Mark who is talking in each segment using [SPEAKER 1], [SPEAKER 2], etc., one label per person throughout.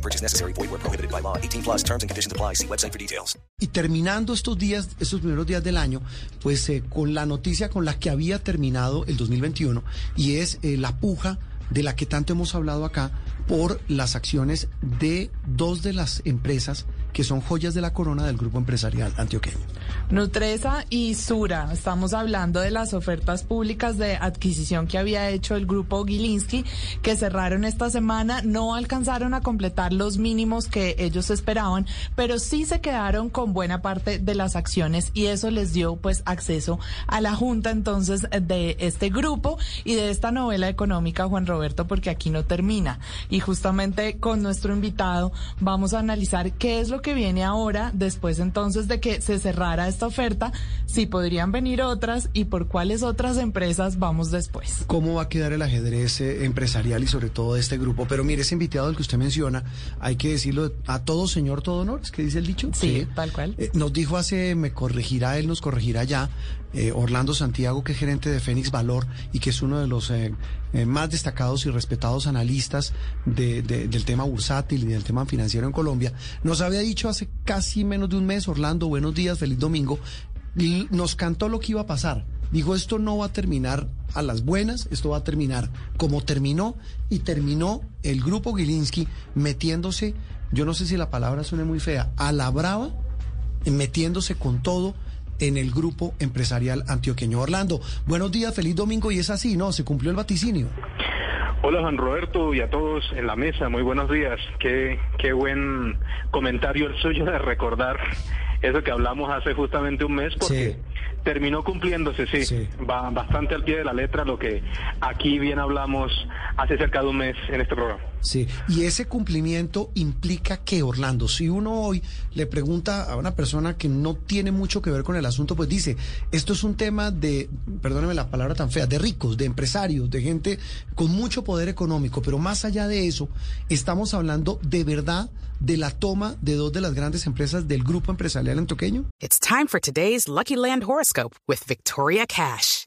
[SPEAKER 1] No purchase necessary. Void where prohibited by law. 18 plus terms and conditions apply. See website for details.
[SPEAKER 2] Y terminando estos días, estos primeros días del año, pues eh, con la noticia con la que había terminado el 2021 y es eh, la puja de la que tanto hemos hablado acá por las acciones de dos de las empresas que son joyas de la corona del grupo empresarial antioqueño.
[SPEAKER 3] Nutresa y Sura. Estamos hablando de las ofertas públicas de adquisición que había hecho el grupo Gilinski, que cerraron esta semana. No alcanzaron a completar los mínimos que ellos esperaban, pero sí se quedaron con buena parte de las acciones y eso les dio pues acceso a la junta entonces de este grupo y de esta novela económica, Juan Roberto, porque aquí no termina. Y justamente con nuestro invitado vamos a analizar qué es lo que viene ahora, después entonces de que se cerrara esta oferta, si podrían venir otras y por cuáles otras empresas vamos después.
[SPEAKER 2] ¿Cómo va a quedar el ajedrez eh, empresarial y sobre todo de este grupo? Pero mire, ese invitado del que usted menciona, hay que decirlo a todo señor, todo honor, ¿es que dice el dicho?
[SPEAKER 3] Sí, tal cual.
[SPEAKER 2] Eh, nos dijo hace, me corregirá él, nos corregirá ya, eh, Orlando Santiago, que es gerente de Fénix Valor y que es uno de los eh, eh, más destacados y respetados analistas de, de, del tema bursátil y del tema financiero en Colombia, nos había dicho hace casi menos de un mes, Orlando, buenos días, feliz domingo, y nos cantó lo que iba a pasar. Dijo, esto no va a terminar a las buenas, esto va a terminar como terminó y terminó el grupo Gilinski metiéndose, yo no sé si la palabra suene muy fea, a la brava, metiéndose con todo en el grupo empresarial antioqueño. Orlando, buenos días, feliz domingo y es así, ¿no? Se cumplió el vaticinio.
[SPEAKER 4] Hola Juan Roberto y a todos en la mesa, muy buenos días. Qué, qué buen comentario el suyo de recordar eso que hablamos hace justamente un mes, porque
[SPEAKER 2] Sí.
[SPEAKER 4] terminó cumpliéndose, sí,
[SPEAKER 2] Sí.
[SPEAKER 4] va bastante al pie de la letra lo que aquí bien hablamos hace cerca de un mes en este programa.
[SPEAKER 2] Sí, y ese cumplimiento implica que, Orlando, si uno hoy le pregunta a una persona que no tiene mucho que ver con el asunto, pues dice, esto es un tema de, perdóneme la palabra tan fea, de ricos, de empresarios, de gente con mucho poder económico, pero más allá de eso, estamos hablando de verdad de la toma de dos de las grandes empresas del grupo empresarial antioqueño.
[SPEAKER 5] It's time for today's Lucky Land horoscope with Victoria Cash.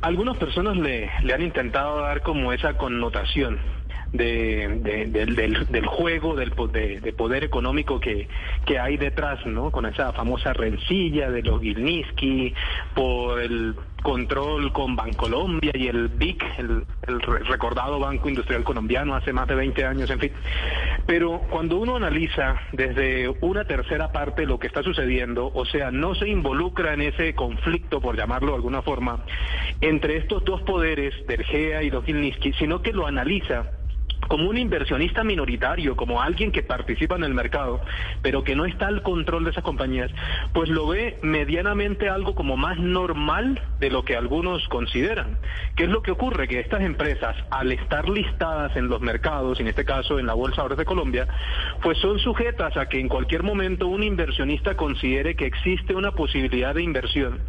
[SPEAKER 4] algunas personas le, han intentado dar como esa connotación de, de- del, del- juego del, de, de poder económico que, hay detrás, ¿no? Con esa famosa rencilla de los Gilniski por el control con Bancolombia y el BIC, el, el re- recordado Banco Industrial Colombiano hace más de 20 años, en fin. Pero cuando uno analiza desde una tercera parte lo que está sucediendo, o sea, no se involucra en ese conflicto, por llamarlo de alguna forma, entre estos dos poderes, del GEA y los Gilniski, sino que lo analiza como un inversionista minoritario, como alguien que participa en el mercado, pero que no está al control de esas compañías, pues lo ve medianamente algo como más normal de lo que algunos consideran. ¿Qué es lo que ocurre? Que estas empresas, al estar listadas en los mercados, en este caso en la Bolsa de Colombia, pues son sujetas a que en cualquier momento un inversionista considere que existe una posibilidad de inversión.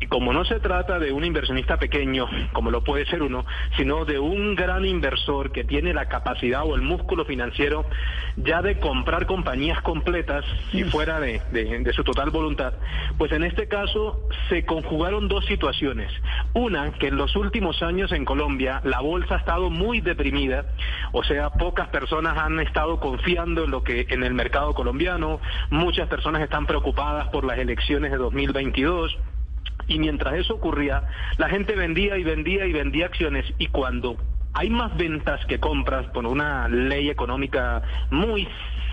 [SPEAKER 4] Y como no se trata de un inversionista pequeño, como lo puede ser uno, sino de un gran inversor que tiene la capacidad o el músculo financiero ya de comprar compañías completas, si fuera de, de- de su total voluntad, pues en este caso se conjugaron dos situaciones. Una, que en los últimos años en Colombia la bolsa ha estado muy deprimida, o sea, pocas personas han estado confiando en lo que en el mercado colombiano, muchas personas están preocupadas por las elecciones de 2022. Y mientras eso ocurría, la gente vendía y vendía y vendía acciones y cuando hay más ventas que compras por una ley económica muy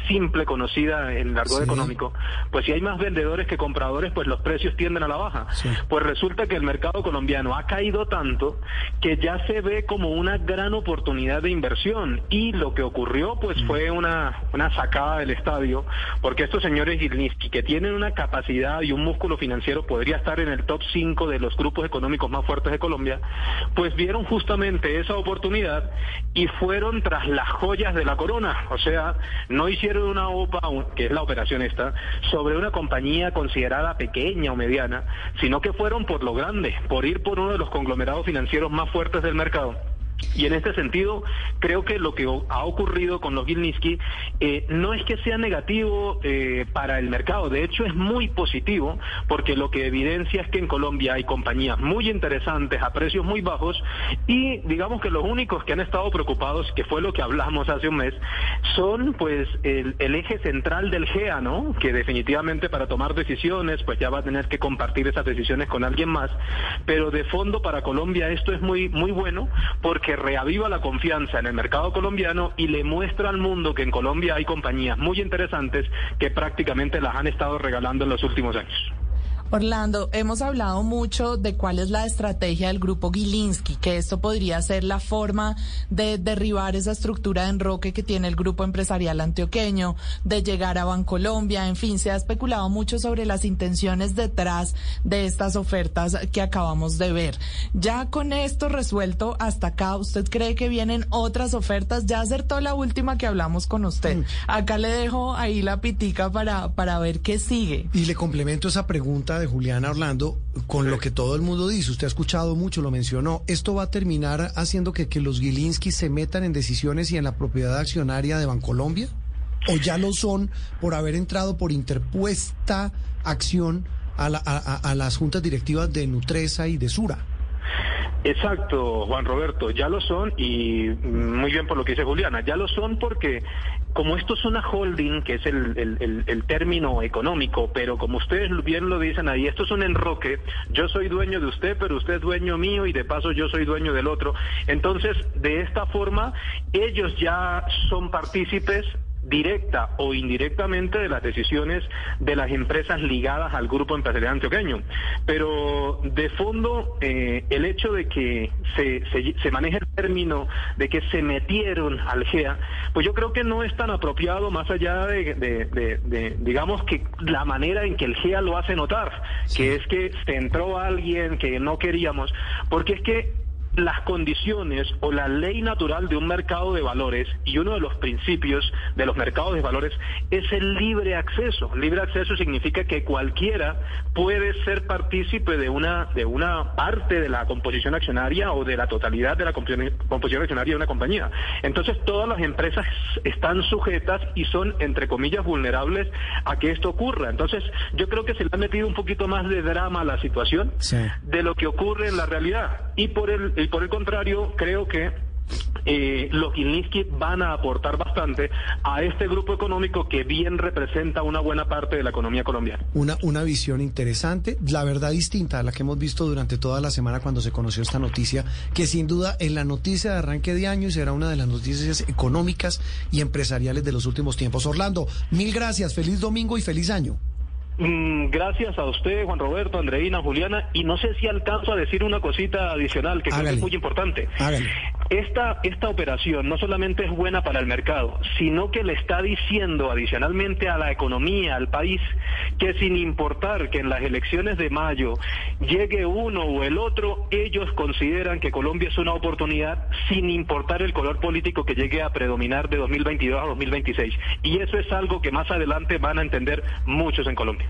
[SPEAKER 4] simple, conocida en el argot
[SPEAKER 2] Sí.
[SPEAKER 4] económico, pues si hay más vendedores que compradores, pues los precios tienden a la baja.
[SPEAKER 2] Sí.
[SPEAKER 4] Pues resulta que el mercado colombiano ha caído tanto que ya se ve como una gran oportunidad de inversión y lo que ocurrió pues
[SPEAKER 2] Mm.
[SPEAKER 4] fue una, una sacada del estadio porque estos señores Gilniski que tienen una capacidad y un músculo financiero podría estar en el top 5 de los grupos económicos más fuertes de Colombia, pues vieron justamente esa oportunidad y fueron tras las joyas de la corona, o sea, no hicieron una OPA, que es la operación esta, sobre una compañía considerada pequeña o mediana, sino que fueron por lo grande, por ir por uno de los conglomerados financieros más fuertes del mercado. Y en este sentido, creo que lo que ha ocurrido con los Gilniski eh, no es que sea negativo eh, para el mercado, de hecho es muy positivo, porque lo que evidencia es que en Colombia hay compañías muy interesantes a precios muy bajos y digamos que los únicos que han estado preocupados, que fue lo que hablamos hace un mes, son pues el, el eje central del GEA, ¿no? Que definitivamente para tomar decisiones pues ya va a tener que compartir esas decisiones con alguien más, pero de fondo para Colombia esto es muy muy bueno porque reaviva la confianza en el mercado colombiano y le muestra al mundo que en Colombia hay compañías muy interesantes que prácticamente las han estado regalando en los últimos años.
[SPEAKER 3] Orlando, hemos hablado mucho de cuál es la estrategia del grupo Gilinski, que esto podría ser la forma de derribar esa estructura de enroque que tiene el grupo empresarial antioqueño, de llegar a Bancolombia, en fin, se ha especulado mucho sobre las intenciones detrás de estas ofertas que acabamos de ver. Ya con esto resuelto hasta acá, ¿usted cree que vienen otras ofertas? Ya acertó la última que hablamos con usted. Acá le dejo ahí la pitica para, para ver qué sigue.
[SPEAKER 2] Y le complemento esa pregunta de Juliana Orlando con lo que todo el mundo dice. Usted ha escuchado mucho, lo mencionó. ¿Esto va a terminar haciendo que, que los Gilinski se metan en decisiones y en la propiedad accionaria de Bancolombia? ¿O ya lo son por haber entrado por interpuesta acción a, la- a- a- a las juntas directivas de Nutresa y de Sura?
[SPEAKER 4] Exacto, Juan Roberto, ya lo son y muy bien por lo que dice Juliana, ya lo son porque como esto es una holding, que es el término económico, pero como ustedes bien lo dicen ahí, esto es un enroque, yo soy dueño de usted, pero usted es dueño mío y de paso yo soy dueño del otro. Entonces, de esta forma, ellos ya son partícipes directa o indirectamente de las decisiones de las empresas ligadas al grupo empresarial antioqueño. Pero de fondo, eh, el hecho de que se, se, se maneje el término de que se metieron al GEA, pues yo creo que no es tan apropiado más allá de, de- de- de, digamos que la manera en que el GEA lo hace notar, que es que se entró alguien que no queríamos, porque es que las condiciones o la ley natural de un mercado de valores y uno de los principios de los mercados de valores es el libre acceso. Libre acceso significa que cualquiera puede ser partícipe de una de una parte de la composición accionaria o de la totalidad de la composición composición accionaria de una compañía. Entonces todas las empresas están sujetas y son entre comillas vulnerables a que esto ocurra. Entonces yo creo que se le ha metido un poquito más de drama a la situación
[SPEAKER 2] Sí.
[SPEAKER 4] de lo que ocurre en la realidad. Y por el, y por el contrario, creo que eh, los Gilinski van a aportar bastante a este grupo económico que bien representa una buena parte de la economía colombiana.
[SPEAKER 2] Una, una visión interesante, la verdad distinta a la que hemos visto durante toda la semana cuando se conoció esta noticia, que sin duda en la noticia de arranque de año será una de las noticias económicas y empresariales de los últimos tiempos. Orlando, mil gracias, feliz domingo y feliz año.
[SPEAKER 4] Mm, gracias a usted, Juan Roberto, Andreina, Juliana, y no sé si alcanzo a decir una cosita adicional que creo que es muy importante. Esta, esta operación no solamente es buena para el mercado, sino que le está diciendo adicionalmente a la economía, al país, que sin importar que en las elecciones de mayo llegue uno o el otro, ellos consideran que Colombia es una oportunidad sin importar el color político que llegue a predominar de 2022 a 2026. Y eso es algo que más adelante van a entender muchos en Colombia.